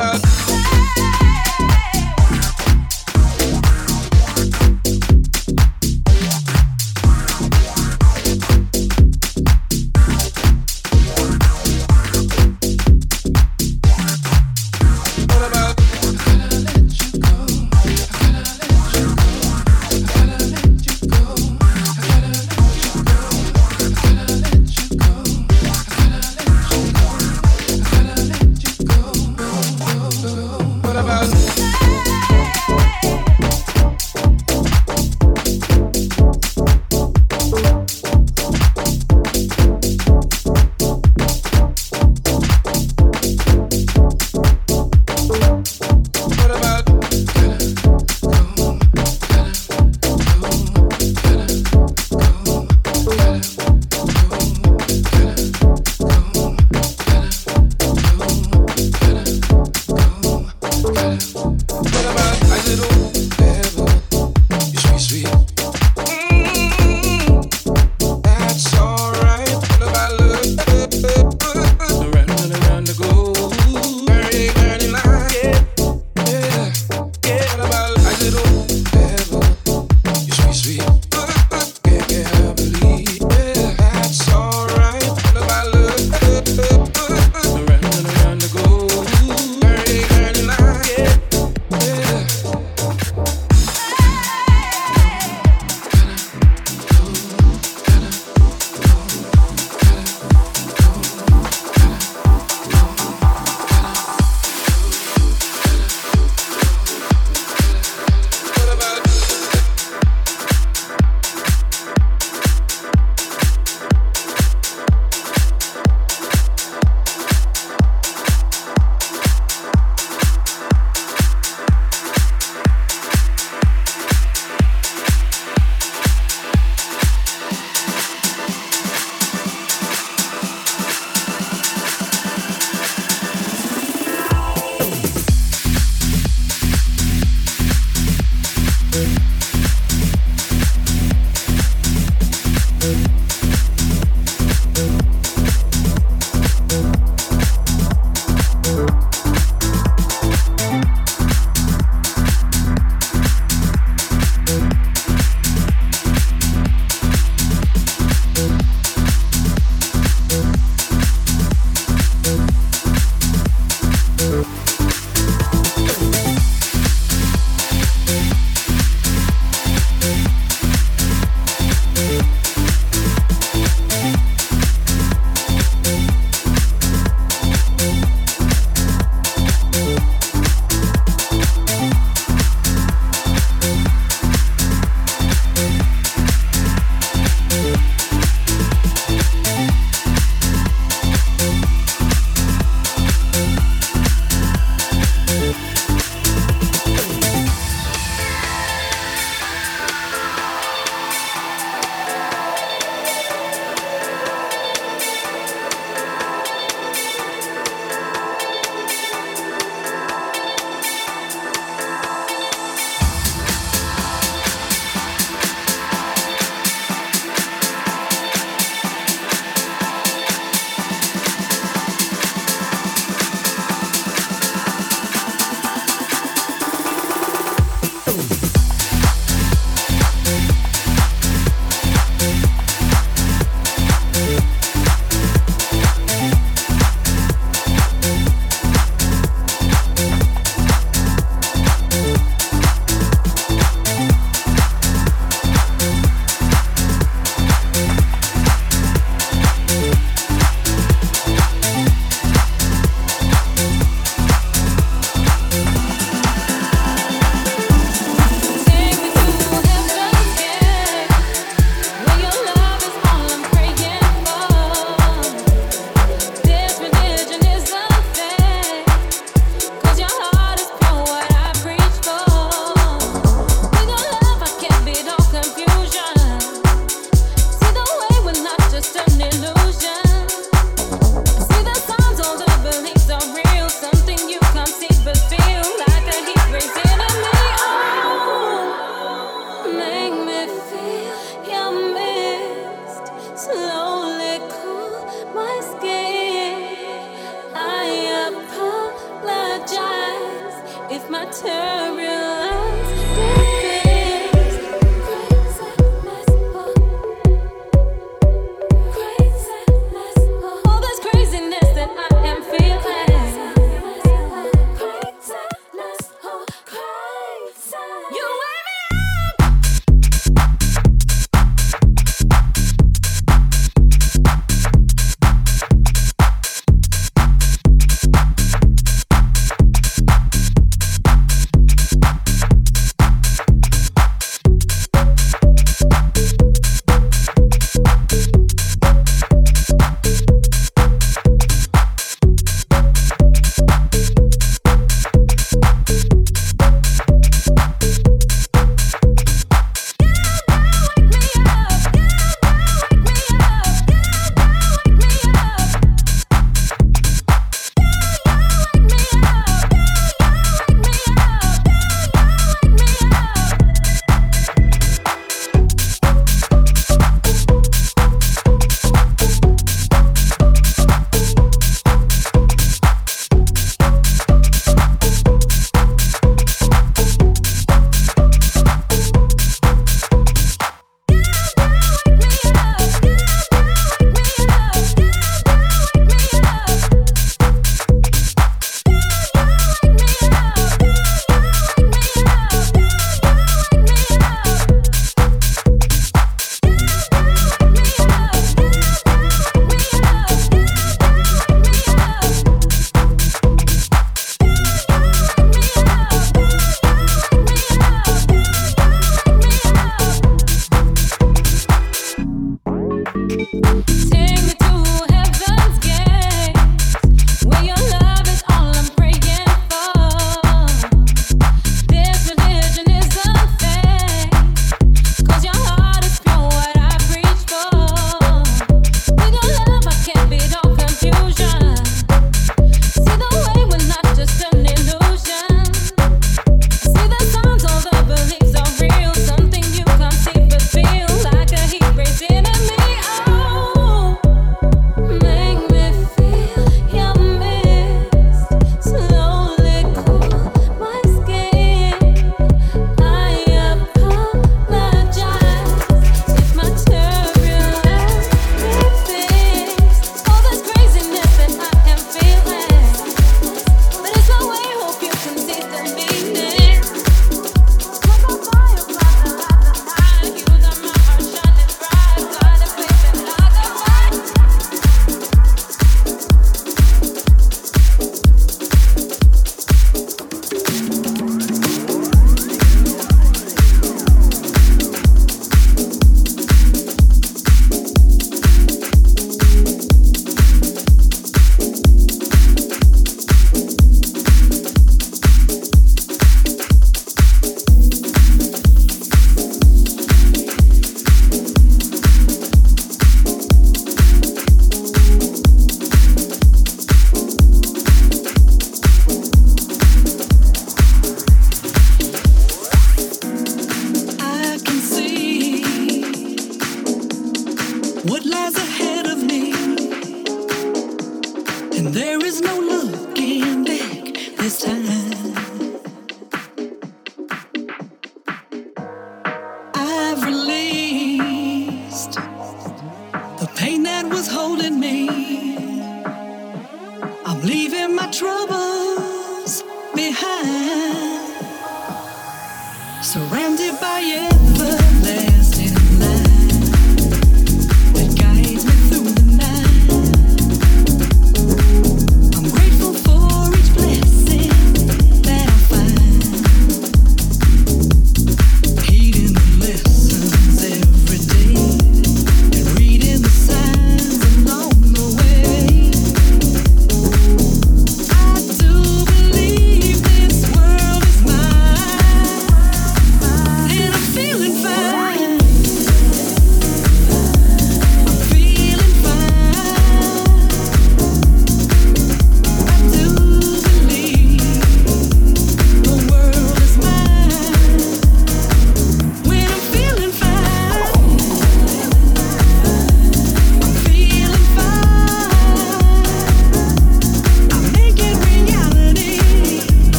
about